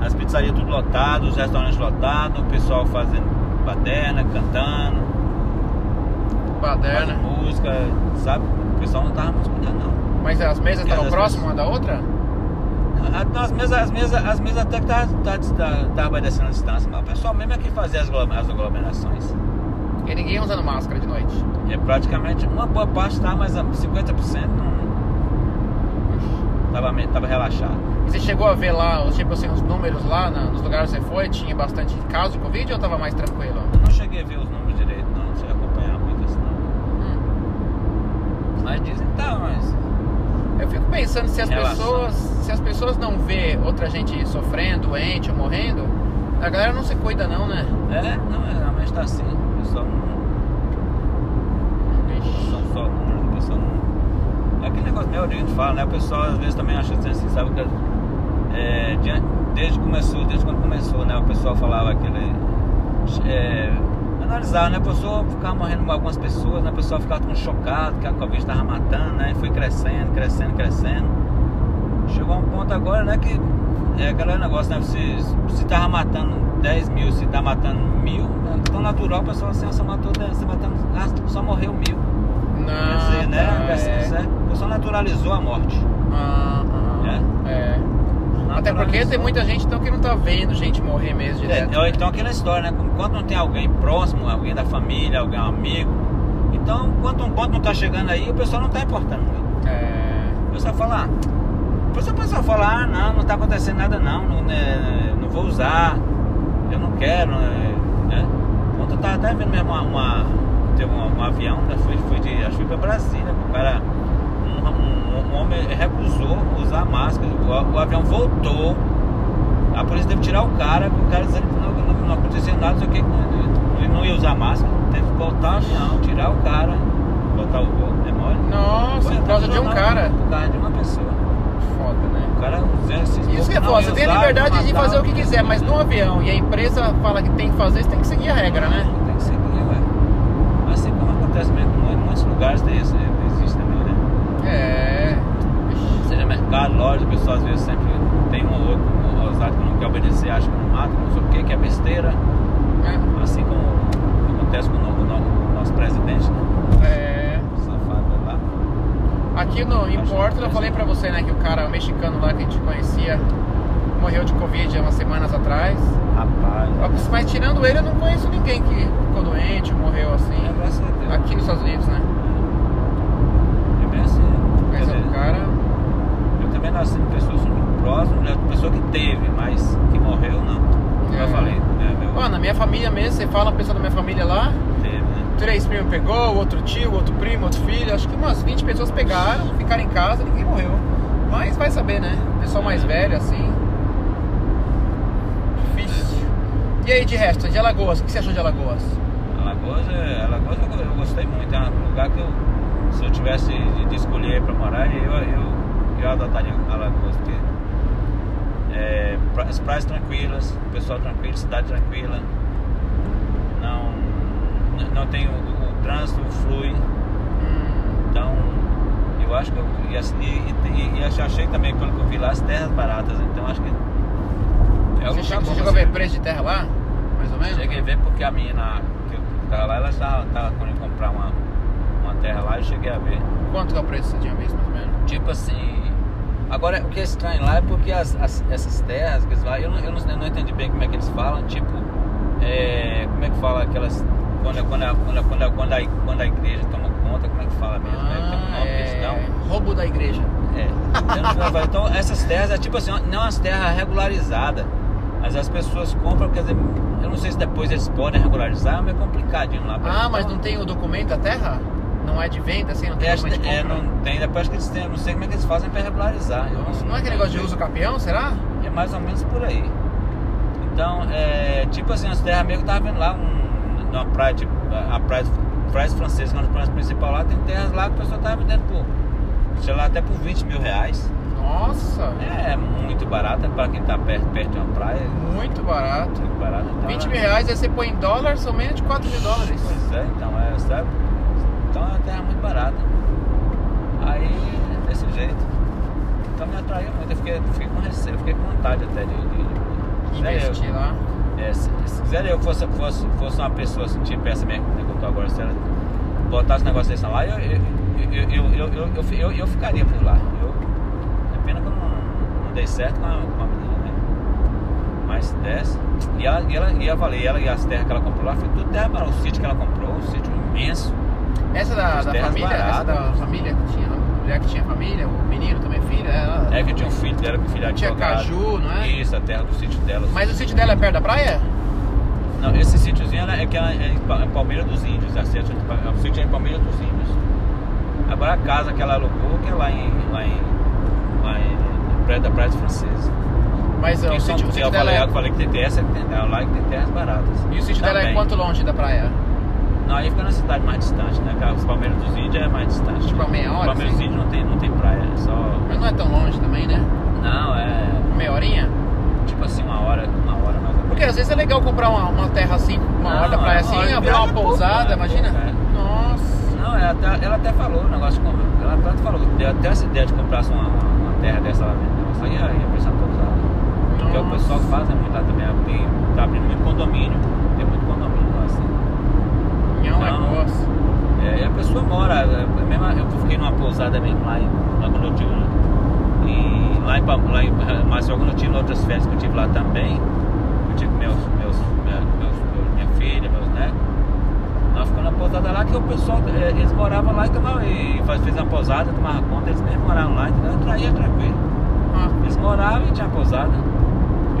nas pizzarias tudo lotado, os restaurantes lotados, o pessoal fazendo baderna, cantando, Baderna. música, sabe? O pessoal não tava muito se cuidando não. Mas as mesas estavam As próximas uma da outra? Ah, não, As mesas, as mesas, as mesas até que tava, tava, tava, tava obedecendo a distância, mas o pessoal mesmo é que fazia as, as aglomerações. E ninguém usando máscara de noite. É praticamente uma boa parte tá, mas a 50% não. Tava, tava relaxado. E você chegou a ver lá, tipo assim, os números lá na- nos lugares que você foi? Tinha bastante caso de Covid ou tava mais tranquilo? Eu não cheguei a ver os números direito, não, não cheguei a acompanhar muito assim não. Hum. Mas dizem que tá, mas. Eu fico pensando se as relação- pessoas, se as pessoas não vê outra gente sofrendo, doente ou morrendo, a galera não se cuida não, né? É, não, é, realmente tá assim. O pessoal não. Ixi. São só números, o pessoal não. É aquele negócio a gente fala, né? O pessoal às vezes também acha assim, sabe que. É, diante- desde começou, desde quando começou, né? O pessoal falava aquele. É, analisar, né? A pessoa ficava morrendo com algumas pessoas, né? A pessoa ficava tão chocado que a Covid estava matando, né? E foi crescendo, crescendo, crescendo. Chegou a um ponto agora, né? Que é aquele negócio, né? Se, se tava matando 10 mil, se tá matando mil, é tão natural a pessoa assim, só matou 10, você matando, ah, só morreu mil. Não, Quer dizer, né? tá, é. pessoa naturalizou a morte. Ah, ah, é. Até porque tem muita gente então que não tá vendo gente morrer mesmo É, direto. ou então aquela história, né? Quando não tem alguém próximo, alguém da família, alguém amigo. Então, quando um ponto não tá chegando aí, o pessoal não tá importando muito. É. O pessoal fala, ah, o pessoal só falar, ah, não, não tá acontecendo nada não, não, né, não vou usar, eu não quero, né? né? Ontem eu tava até vendo mesmo uma, uma- teve um, um avião, né? Foi, foi de, acho que foi pra Brasília, o cara, um, um- um homem recusou usar máscara, o, o avião voltou, a polícia teve que tirar o cara, o cara dizendo que não, não, não acontecia nada, só que ele não ia usar máscara, teve que voltar o avião, tirar o cara, voltar o voo, é mole? Nossa, Foi por causa de um cara. Por causa de uma pessoa. Foda, né? O cara usando esses Isso que é foda, você tem a liberdade de fazer o que quiser, mas no avião e a empresa fala que tem que fazer, você tem que seguir a regra, né? Tem que seguir, ué. Assim como acontece mesmo em muitos lugares tem isso, existe também, né? É. Seja mercado, loja, o pessoal às vezes sempre tem um ou outro um ousado que não quer obedecer, acha que não mata, não sei o que, que é besteira. É. Assim como acontece com o, no- o no- o nosso presidente, né? É. Safado lá. Aqui no, em Porto, eu falei pra você, né, que o cara o mexicano lá que a gente conhecia morreu de Covid há umas semanas atrás. Rapaz. Mas tirando ele, eu não conheço ninguém que ficou doente, morreu assim. É, graças a Deus. Aqui nos Estados Unidos, né? É bem assim. Mas dizer, o cara. Eu também nasci em pessoas muito próximas, né? pessoa que teve, mas que morreu não. É. eu falei, né? Meu, Ó, na minha família mesmo, você fala a pessoa da minha família lá, teve, né? três primos pegou, outro tio, outro primo, outro filho, acho que umas 20 pessoas pegaram, ficaram em casa, ninguém morreu. Mas vai saber, né? Pessoal mais velho, assim. Difícil. E aí, de resto, de Alagoas, o que você achou de Alagoas? Alagoas, é, Alagoas eu, eu gostei muito, é um lugar que eu, se eu tivesse de, escolher para morar, eu, eu, eu adotaria Alagoas, porque é, pra- as praias tranquilas, pessoal tranquilo, cidade tranquila, não, não tem o, o trânsito flui, então eu acho que eu, e, assim, e, e, e achei também, pelo que eu vi lá, as terras baratas, então acho que é um você lugar chegou, bom você chegou a ver preço de terra lá? Mais ou menos? Cheguei a ver porque a menina que eu tava lá, ela estava, tava querendo comprar uma, uma terra lá, eu cheguei a ver. Quanto que é o preço que você tinha visto, mais ou menos? Tipo assim. Agora, o que é estranho lá é porque as, as- essas terras lá, eu não, eu, não, eu não entendi bem como é que eles falam, tipo, é, como é que fala aquelas. Quando, a- quando, a- quando, a- quando, a- quando, a, quando a igreja toma conta, como é que fala mesmo? né? Tem um é... roubo da igreja. É. Então, essas terras é tipo assim, não as terras regularizadas. Mas as pessoas compram, quer dizer, eu não sei se depois eles podem regularizar, mas é complicadinho lá. pra Ah, mas não tem o documento da terra? Não é de venda, assim? Não tem é, acho que- documento de é, não tem, depois acho que eles têm, não sei como é que eles fazem pra regularizar. Eu Nossa, não é aquele negócio de uso capião, será? É mais ou menos por aí. Então, é, tipo assim, as terras meio que tava vendo lá, um, numa praia, tipo, a praia, praias francesas, uma das principais lá, tem terras lá que o pessoal tava vendendo por, sei lá, até por 20 mil reais. Nossa, É muito barata para quem tá perto, perto de uma praia. muito barato. Muito barata. Então, 20 é- mil reais, aí você põe em dólar, são menos de 4 mil dólares. Pois é, então é, sabe? Então é uma terra muito barata. Aí, desse jeito. Então me atraiu muito, eu fiquei, fiquei com receio, fiquei com vontade até de, de, de- Investir eu, lá. é, se, se quiser eu fosse, fosse, fosse uma pessoa assim, tipo essa mesmo que eu tô agora, se ela botasse um negócio desse lá, eu, eu, eu, eu, eu, eu, eu, eu, eu ficaria por lá. Eu, é pena que eu não, não dei certo com a, com a menina, né? Mas se desse. E ela, e ela, e eu falei, ela e as terras que ela comprou lá, foi tudo terra para o sítio que ela comprou, um sítio imenso. Essa da, da família, essa da baratas. família que tinha, a mulher que tinha família, o menino também filha, ela... É que tinha um filho dela o filho Tinha caju, não é? Isso, a terra do sítio dela. Mas o sítio dela é perto da praia? Não, esse sítiozinho é que ela é em Pa- em Palmeira dos Índios, a sítio, o sítio é em Palmeira dos Índios. Agora a casa que ela alugou, que é lá em. lá em. Lá em Praia da Praia dos Franceses. Mas ó, o sítio, o sítio eu dela falei, é... eu falei que tem terras, é que tem, é lá que tem terras baratas. E o sítio dela é Também. quanto longe da praia? Não, aí fica na cidade mais distante, né? Que Os Palmeiras dos Índios é mais distante. Tipo, a meia hora, Palmeiras dos assim? Índios não tem, não tem praia, é só. Mas não é tão longe também, né? Não, é. Meia horinha? Tipo assim, uma hora, uma hora mais ou menos. Porque às vezes é legal comprar uma, uma terra assim, uma Não, hora da praia assim, hora abrir uma pouco, pousada, né? imagina? Pouco, é. Nossa. Não, ela até, ela até falou o negócio, com- ela até falou, deu até essa ideia de comprar uma, uma terra dessa lá. Isso aí ia, ia pensar pousada. Porque o pessoal faz é muito lá também, tem, tá abrindo muito condomínio, tem muito condomínio lá assim. É um Não. negócio. É, e a pessoa mora, é, é mesmo, eu fiquei numa pousada mesmo lá, em, lá quando eu tive, em, lá em, lá em Maceió, quando eu tive outras férias que eu tive lá também, eu tive meus, meus, meus, meus- minha filha, meus netos, nós ficamos na pousada lá que o pessoal, é, eles moravam lá e, tomava, e fez uma pousada, tomava conta, eles mesmo moravam lá, entendeu? Então aí é tranquilo. Ah, Eles moravam e tinha pousada.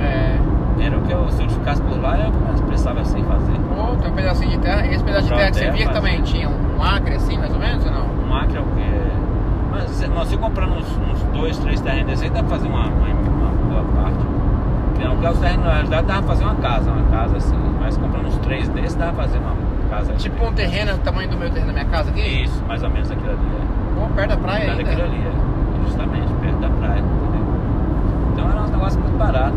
é. Era o que eu, se eu ficasse por lá, eu precisava assim fazer. Pô, tem um pedacinho de terra. E esse pedaço de terra que você via que fazer. também tinha um acre assim, mais ou menos, ou não? Um acre é o quê? Mas se- não, se comprando uns, uns dois, três terrenos desses aí, dá pra fazer uma, uma, uma boa parte. Não, porque os terrenos, na realidade, dava pra fazer uma casa, uma casa assim. Mas comprando uns três desses, dava pra fazer uma casa. Tipo um terreno do tamanho do meu terreno da minha casa aqui? Isso, mais ou menos aquilo ali. É. Pô, perto da praia Perto ainda. daquilo ali, é. Justamente, perto da praia, entendeu? Então era um negócio muito barato.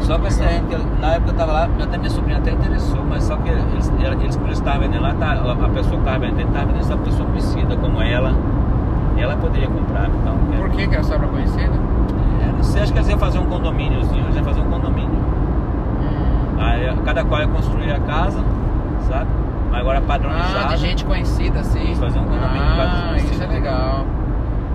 Só que esse terreno, que na época eu tava lá, até minha sobrinha até interessou, mas só que eles, eles eles estavam vendendo lá, tá, a pessoa que tava vendendo, tava vendendo essa pessoa conhecida como ela. Ela poderia comprar, então. é- Por que que era sobra conhecida? é, não sei, acho que eles iam fazer um condomíniozinho, eles iam fazer um condomínio. Aí cada qual ia construir a casa, sabe? Mas agora padronizada. Ah, de gente conhecida. Isso, fazer um condomínio Ah, isso é legal.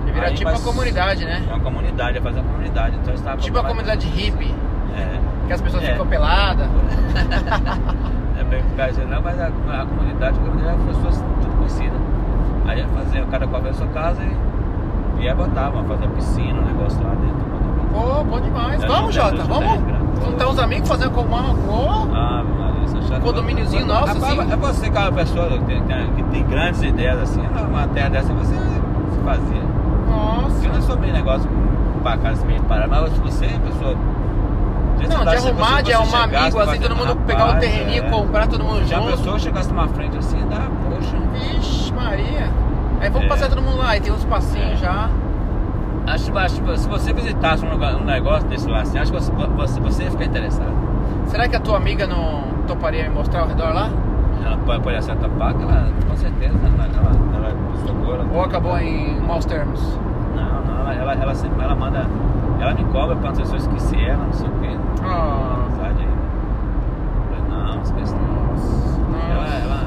E virar Aí, tipo uma comunidade, né? É uma comunidade, ia fazer uma comunidade. Então eles estavam Tipo uma comunidade hippie, É. que as pessoas É. ficam peladas. É bem por não, mas a, a comunidade, a comunidade é pessoas tudo conhecida. Aí ia fazer, cada qual a sua casa e ia botar, ia fazer piscina, um negócio lá dentro. Pô, bom demais. É, Vamos, é, Jota, é, vamos é, é. Juntar uns amigos, fazer uma... uma pô, Ah, chato. Condomíniozinho nosso, Rapaz, assim. É você que é uma pessoa que tem, que tem grandes ideias assim, uma terra dessa você se fazia. nossa. Eu não sou bem negócio pra casa meio parar, mas você, pessoa. Não, de arrumar, de arrumar amigo, assim, todo mundo pegar o terreninho, comprar todo mundo Já a junto. pessoa chegasse numa frente assim, dá, poxa. Vixe, Maria. Aí vamos É. passar todo mundo lá, e tem uns passinhos É. já. Acho, acho que se você visitasse um, lugar- um negócio desse lá assim, acho que você, você, você ia ficar interessado. Será que a tua amiga não toparia me mostrar ao redor lá? Ela pode, pode acertar paca, ela com certeza, ela, ela, ela é boa. ela- Ou acabou em maus termos? Não, não, ela, ela, ela sempre ela manda. Ela me cobra pra não sei se eu esqueci ela, não sei o quê. Ah. Amizade aí. Não, não esqueci não. Ela, ela.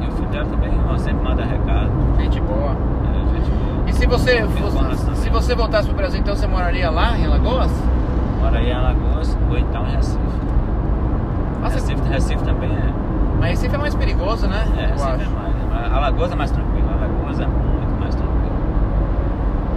E o filho dela também ela sempre manda recado. Gente boa. É, gente boa. E se você, boas também. se você voltasse pro Brasil, então você moraria lá em Alagoas? Mora aí em Alagoas ou então em Recife. Nossa, Recife, Recife também é. mas Recife é mais perigoso, né? É, Eu Recife é acho. mais. mas Alagoas é mais tranquilo. Alagoas é muito mais tranquilo.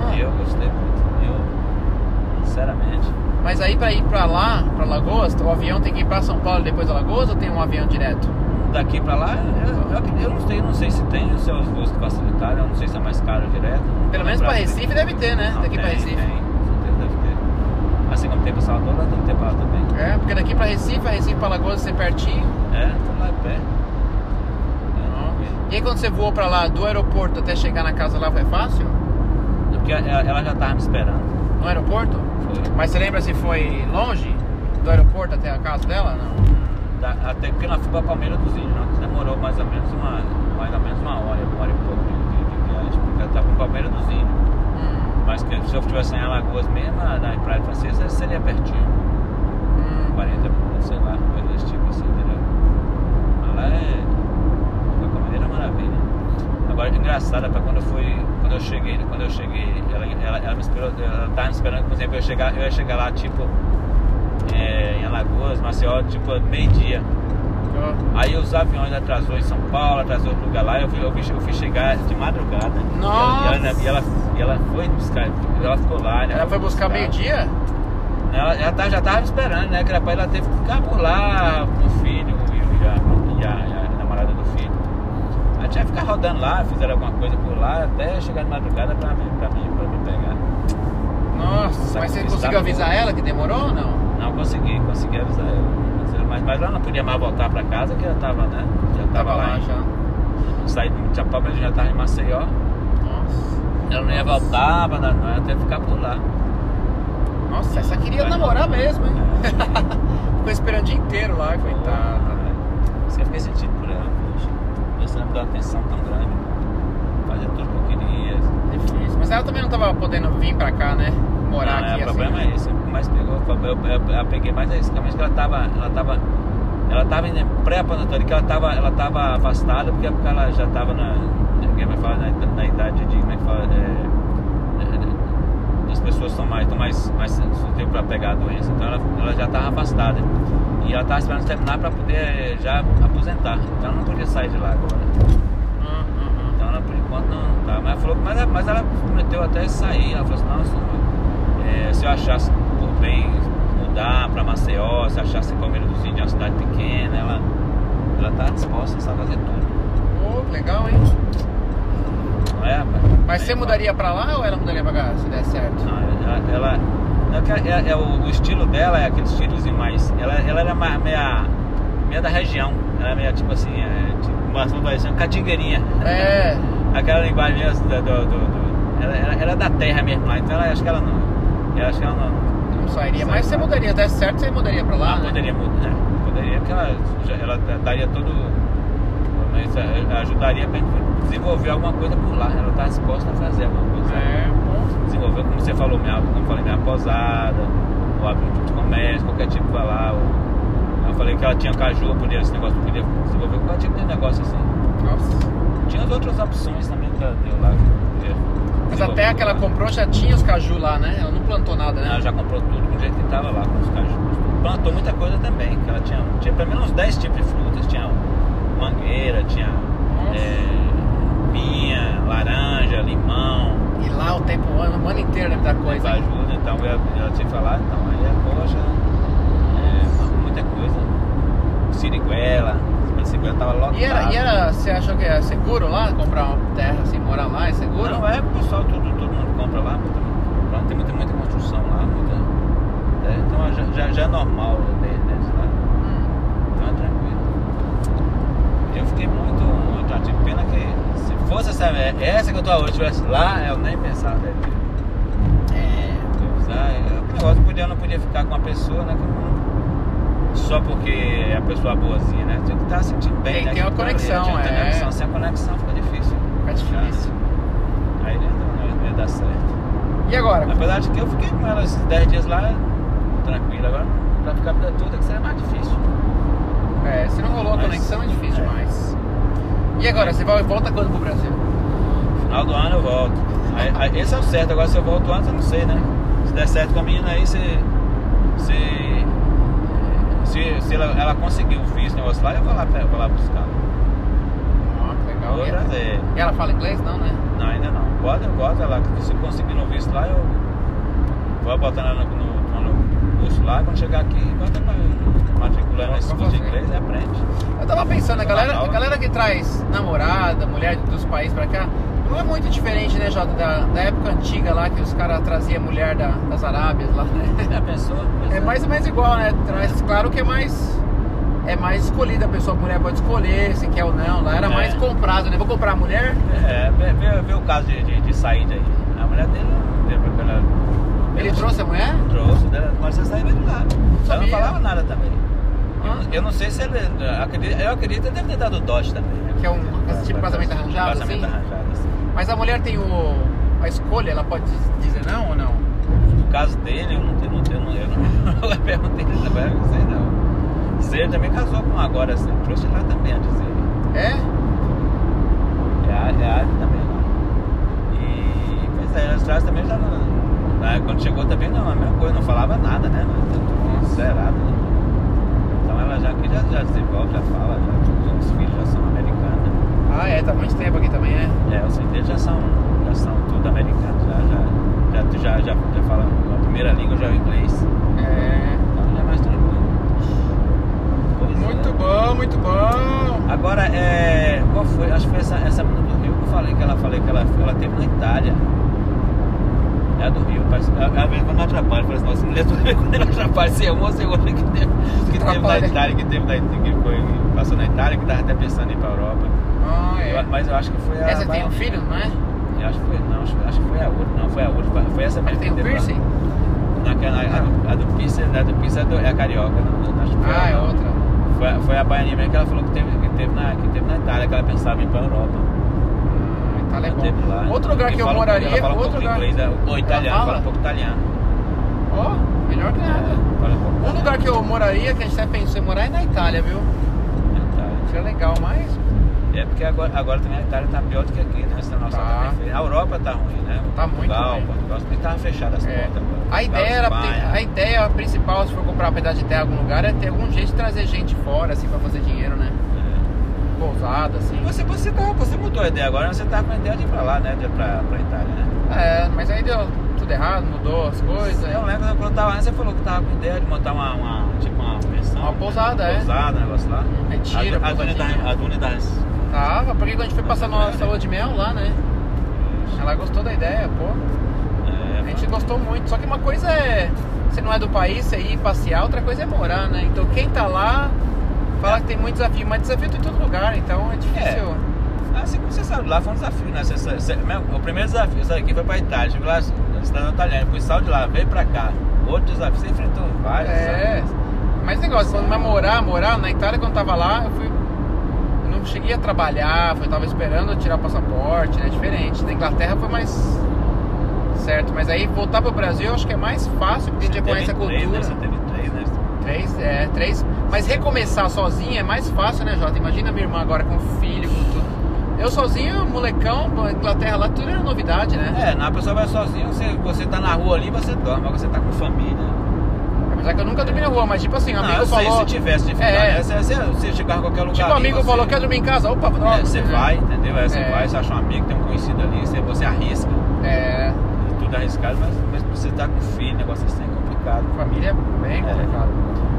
Ah, Eu gostei muito. Eu, sinceramente. Mas aí pra ir pra lá, pra Alagoas, o avião tem que ir pra São Paulo e depois Alagoas ou tem um avião direto? Daqui pra lá, eu, eu, não sei, não sei se tem os seus voos que facilitaram, eu não sei se é mais caro direto. Pelo menos pra lembrado. Recife deve ter, né? Não, Daqui pra tem, Recife. Tem, com certeza deve ter. Assim como ter pra Salvador, lá tem que ter pra lá também. É, porque daqui pra Recife, a Recife pra Lagoas ser pertinho. É, tô lá em pé. É, E aí quando você voou pra lá, do aeroporto até chegar na casa lá, foi fácil? Porque ela, ela já tava me esperando. No aeroporto? Foi. Mas você lembra se foi longe? Do aeroporto até a casa dela? Não. Até porque nós fomos pra Palmeira dos Índios, não, demorou mais ou menos uma, mais ou menos uma hora, uma hora e pouco de, de- de viagem, porque ela tava em Palmeira dos Índios. Hum, Mas que se eu estivesse em Alagoas mesmo, na Praia Francesa, seria pertinho. hum. 40 minutos, sei lá, coisa desse tipo assim, entendeu? Mas lá é. Maneira é maravilha. Agora engraçado, para quando eu fui. Quando eu cheguei, quando eu cheguei, ela, ela, ela me esperou, ela tava me esperando, por exemplo, eu chegar, eu ia chegar lá tipo é, em Alagoas, Maceió, tipo meio-dia. Ó. Aí os aviões atrasou em São Paulo, atrasou outro lugar lá, eu fui, eu fui, eu fui chegar de madrugada. Nossa! E ela, e ela, e ela foi buscar, ela ficou lá, né? Ela foi buscar meio-dia? Ela já, tá, já tava esperando, né? Que era pra ela teve que ficar por lá com o filho e a, e a, a namorada do filho. Aí tinha que ficar rodando lá, fizeram alguma coisa por lá até chegar de madrugada pra mim, pra mim, pra me pegar. Nossa, mas você conseguiu avisar ela que demorou ou não? Não consegui, consegui avisar ela. Mas, mas ela não podia mais voltar pra casa que ela tava, né? Já tava, lá, em, já. Saí de Chapapa, já tava em Maceió. Nossa. Ela não ia voltar, mas não, ia que ficar por lá. Nossa, essa queria Vai namorar não. mesmo, hein? É. Ficou esperando o dia inteiro lá, coitada. Isso que eu fiquei sentido por ela, poxa. Você não me deu atenção tão grande. Fazer tudo que eu queria. Difícil. Mas ela também não tava podendo vir pra cá, né? Morar Não, aqui é, o problema assim. é esse. Mais pegou, eu, eu, eu peguei mais é isso. Que ela tava. Ela tava. Ela tava em que ela tava, ela tava afastada porque, porque ela já tava na. Ninguém vai falar na, na idade de. Como é que fala? É, é, as pessoas estão mais, estão mais, mais sensíveis para pegar a doença. Então ela, ela já estava afastada. E ela estava esperando terminar para poder eh, já aposentar. Então ela não podia sair de lá agora. Então ela por enquanto não tá. Mas ela falou, mas, mas ela prometeu até sair. Ela falou assim, não, se, eu achasse bem mudar para Maceió, se achasse que Palmeira dos Índios é uma cidade pequena, ela, ela tá disposta a fazer tudo. Que legal, hein? Não é, rapaz? Mas você É, mudaria pra lá ou ela mudaria pra cá, se der certo? Não, ela, ela, não, que é, é o, o estilo dela é aquele estilozinho mais. Ela, ela era mais, meia, meia da região. Ela é meia tipo assim, é, tipo, uma parecendo catingueirinha. É. Aquela linguagem assim, do. do, do- do- ela, ela, ela é da terra mesmo lá, então ela, acho que ela não. Eu acho que ela não. Não sairia. Mas você mudaria, se der certo, você mudaria pra lá, ela né? poderia mudar. né? Poderia, porque ela, ela daria todo. Mas eh, ajudaria pra gente desenvolver alguma coisa por lá. Ela tá disposta a fazer alguma coisa. É, bom. desenvolver, como você falou, minha, como falei, minha posada, ou abrir um tipo de comércio, qualquer tipo vai lá. Ou, eu falei que ela tinha caju, podia, esse negócio podia desenvolver qualquer tipo de negócio assim. Nossa. Tinha as outras opções também que ela deu lá. Mas até que ela comprou já tinha os caju lá, né? Ela não plantou nada, né? Ela já comprou tudo do jeito que tava lá, com os cajus. Plantou muita coisa também, que ela tinha, tinha pelo menos uns 10 tipos de frutas. Tinha mangueira, tinha é, vinha, laranja, limão. E lá o tempo, o ano, o ano inteiro deve dar coisa. hein? ajuda, então ela, ela tinha falado, então aí é poxa, é, muita coisa. Siriguela, a Siriguela tava lotada. E era, e era, você achou que era seguro lá? Comprar uma terra assim, morar lá é seguro? Não, é o pessoal, todo, todo mundo compra lá, lá tem muita, muita construção lá, muita. é, então já, já, já é normal né, deles lá. Hum. Então é tranquilo. Eu fiquei muito. Já tive pena que se fosse essa, essa que eu tô hoje, tivesse lá, eu nem pensava né, É. Ah, é aquele negócio, não podia, não podia ficar com uma pessoa, né? Só porque é a pessoa boazinha, né? Que estar sentindo bem, Tem né? que ter uma tá- conexão, ter é. conexão. Sem a conexão fica difícil. Fica difícil. Aí não, ia dar certo. E agora? Apesar de que eu fiquei com ela esses 10 dias lá, tranquilo. Agora, pra ficar a vida toda, que seria mais difícil. É, se não rolou a conexão é difícil é. demais. E agora, você vai, volta quando pro Brasil? Final do ano eu volto. Aí- aí- esse é o certo. Agora se eu volto antes, eu não sei, né? Se der certo com a menina aí, se. Se. Se, se ela, ela conseguir o visto, negócio lá, eu vou lá, pra- vou lá buscar. Legal. Vou E ela, trazer. e ela fala inglês? Não, né? Não, ainda não. Bota lá. que Se eu conseguir no visto lá, eu vou botar ela no, no, no- curso lá, quando chegar aqui, bota pra matricular nesse curso de inglês e aprende. Eu tava pensando, a galera, Legal, a galera que traz namorada, mulher dos países pra cá, não é muito diferente, né, Jota, da, da época antiga lá, que os caras traziam mulher da- das Arábias lá, né? Pois É mais ou menos igual, né? Traz, claro que é mais. É mais escolhida, a pessoa, a mulher pode escolher se quer ou não. Lá era É. mais comprado, né? Vou comprar a mulher. É, vê, vê, o caso de, de, de saída aí. A mulher dele aquela. Ele ela trouxe a mulher? Trouxe, dela, mas você saiu de lá. Ela não falava nada também. Eu, Ah. não- eu não sei se ele. Eu acredito, eu acredito que deve ter dado dote também. Que é um tipo de casamento arranjado, Casamento assim? arranjado, assim. Mas a mulher tem o, a escolha, ela pode dizer não ou não? No caso dele, eu não tenho, não tenho, não, eu não, eu perguntei ele também, não sei não. Ele também casou com agora, assim, trouxe lá também a dizer. É? É área, é também lá. E, pois é, as traz também já não. né, quando chegou também não, a mesma coisa, não falava nada, né? Tudo zerado, né? Então ela já aqui já, já desenvolve, já fala, já, os filhos já são. Ah, é, tá muito tempo aqui também, é. É, os deles já são, já são tudo americanos, já, já, já, já, já, já falam a primeira língua já é o inglês. É. Então já é mais tranquilo. Pois é. Muito bom, muito bom. Agora, é, qual foi? Acho que foi essa, essa menina do Rio que eu falei que ela falei que ela, ela teve na Itália. É a do Rio, parece. A, a vez quando atrapalha, assim, nossa, mulher toda vez quando ela atrapalha, se é uma ou se é outra que teve, que teve na. Itália, que teve na que foi, passou na Itália, que tava até pensando em ir pra Europa. Ah, é. Eu- mas eu acho que foi a. Essa tem um filho, não é? Eu acho que foi, não, acho, acho que foi a outra, não, foi a outra, foi essa mesmo tem um lá. piercing? Naquela, a, do, a do Pierce, a do Pierce é, do- é a carioca, não, não, acho que foi Ah, a- é outra. Foi, a- foi a baianinha mesmo que ela falou que teve, que teve, na, que teve na Itália, que ela pensava em ir pra Europa. Ah, Itália é bom. lá. Outro lugar que eu fala um pouco- moraria, ela fala um outro pouco lugar. inglês, é, ou italiano, fala? fala um pouco italiano. Ó, melhor que nada. É, um Um lugar que eu moraria, que a gente até pensou em morar, é na Itália, viu? Itália. Seria legal, mas. É porque agora, agora também a Itália tá pior do que aqui, né? Essa nossa Tá. também. A Europa tá ruim, né? Tá muito Portugal, ruim. Portugal também tava fechada as É. portas agora. A ideia, era, a ideia principal, se for comprar um pedaço de terra em algum lugar, é ter algum jeito de trazer gente fora, assim, pra fazer dinheiro, né? É. Pousada, assim. Você, você, tá, você mudou a ideia agora, você tá com a ideia de ir pra lá, né? De ir pra, pra Itália, né? É, mas aí deu tudo errado, mudou as coisas. Eu lembro quando eu tava antes, você falou que tava com ideia de montar uma, uma tipo uma pensão. Uma pousada, é. Pousada, um negócio lá. Retiro, a, a, a das. Tava, porque quando a gente foi passar Nossa, nossa é. lua de mel lá, né? Ela gostou da ideia, pô. É, A gente gostou muito. Só que uma coisa é. Você não é do país, você ir passear, outra coisa é morar, né? Então quem tá lá fala que tem muito desafio, mas desafio tem em todo lugar, então é difícil. Assim como você sabe, lá foi um desafio, né? Você, você- o primeiro desafio, eu saí aqui foi pra Itália, chegou lá, na cidade italiana, depois saiu de lá, veio pra cá. Outro desafio, você enfrentou vários É. desafios. Mas negócio, quando vai morar, morar, na Itália quando tava lá, eu fui. Não cheguei a trabalhar, eu tava esperando tirar o passaporte, né? Diferente. Na Inglaterra foi mais certo, mas aí voltar pro Brasil eu acho que é mais fácil, porque a gente já Você conhece a teve três, cultura. né? Você teve três, né? Três, é, três. Mas recomeçar sozinho é mais fácil, né, Jota? Imagina minha irmã agora com filho, com tudo. Eu sozinho, molecão, Inglaterra lá, tudo era novidade, né? É, na pessoa vai sozinho, você, você tá na rua ali, você dorme, agora você tá com família. Apesar que eu nunca dormi na rua, mas tipo assim, Não, amigo eu sei, falou. se tivesse dificuldade, É. né? você, chegar em qualquer lugar. Tipo, amigo você- falou, quer dormir em casa? Opa, droga. É, você vai, entendeu? Aí você É. vai, você acha um amigo, tem um conhecido ali, você, você arrisca. É, Tudo arriscado, mas, mas você tá com filho, negócio assim é complicado. família é bem complicado.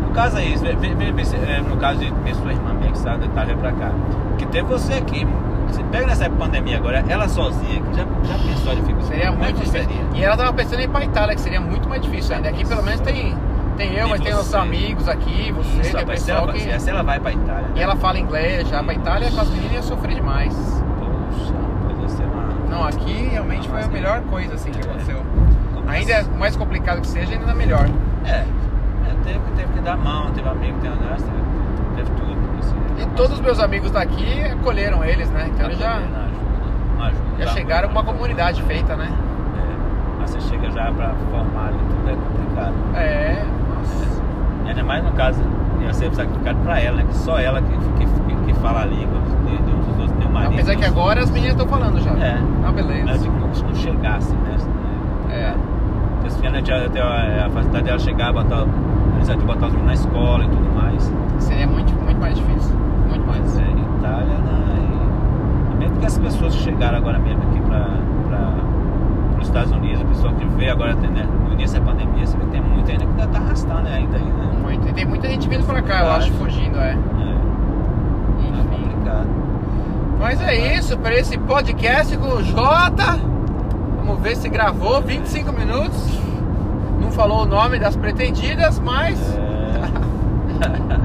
No caso é isso, é, no caso de minha sua irmã minha que está Itália pra cá. Que teve você aqui, você pega nessa pandemia agora, ela sozinha, que já, já pensou a dificuldade. Seria é muito que difícil. seria? E ela tava pensando em ir pra Itália, que seria muito mais difícil ainda. Aqui pelo menos tem, tem eu, Tem mas tem nossos amigos aqui, você, Isso, que é rapaz, se pessoal ela, que. se ela vai pra Itália. E ela fala inglês já. Pra Itália com as meninas ia sofrer demais. Poxa, uma. Não, aqui realmente foi a melhor coisa assim que É. aconteceu. Ainda é mais complicado que seja, ainda é melhor. É, é teve, teve que dar mão, teve amigo, teve, né, teve, tudo. Assim, E todos os meus amigos daqui acolheram eles, né? Então eles já, já chegaram com uma comunidade feita, né? É, mas você chega já pra formar ali, tudo é complicado. É. E ainda mais no caso, ia ser sacrificado pra ela, né? Que só ela que, que, que, fala a língua, de, de uns dos outros, tem o marido. Apesar que agora as meninas estão falando já. É. Ah, Mas beleza. de que se não chegasse, né? É. Porque se ela tinha tinha a facilidade dela chegar, botar, eles iam botar os meninos na escola e tudo mais. Seria muito, muito mais difícil. Muito mais. Mas é, Itália, né? E, e mesmo que as pessoas chegaram agora mesmo aqui para os Estados Unidos, o pessoal que veio agora, né, no início da pandemia, você vê que tem muito ainda que ainda tá arrastando, né? pra cá, eu acho, fugindo, é. É, é Enfim. complicado. Mas é isso, para esse podcast com o Jota. Vamos ver se gravou 25 minutos. Não falou o nome das pretendidas, mas É.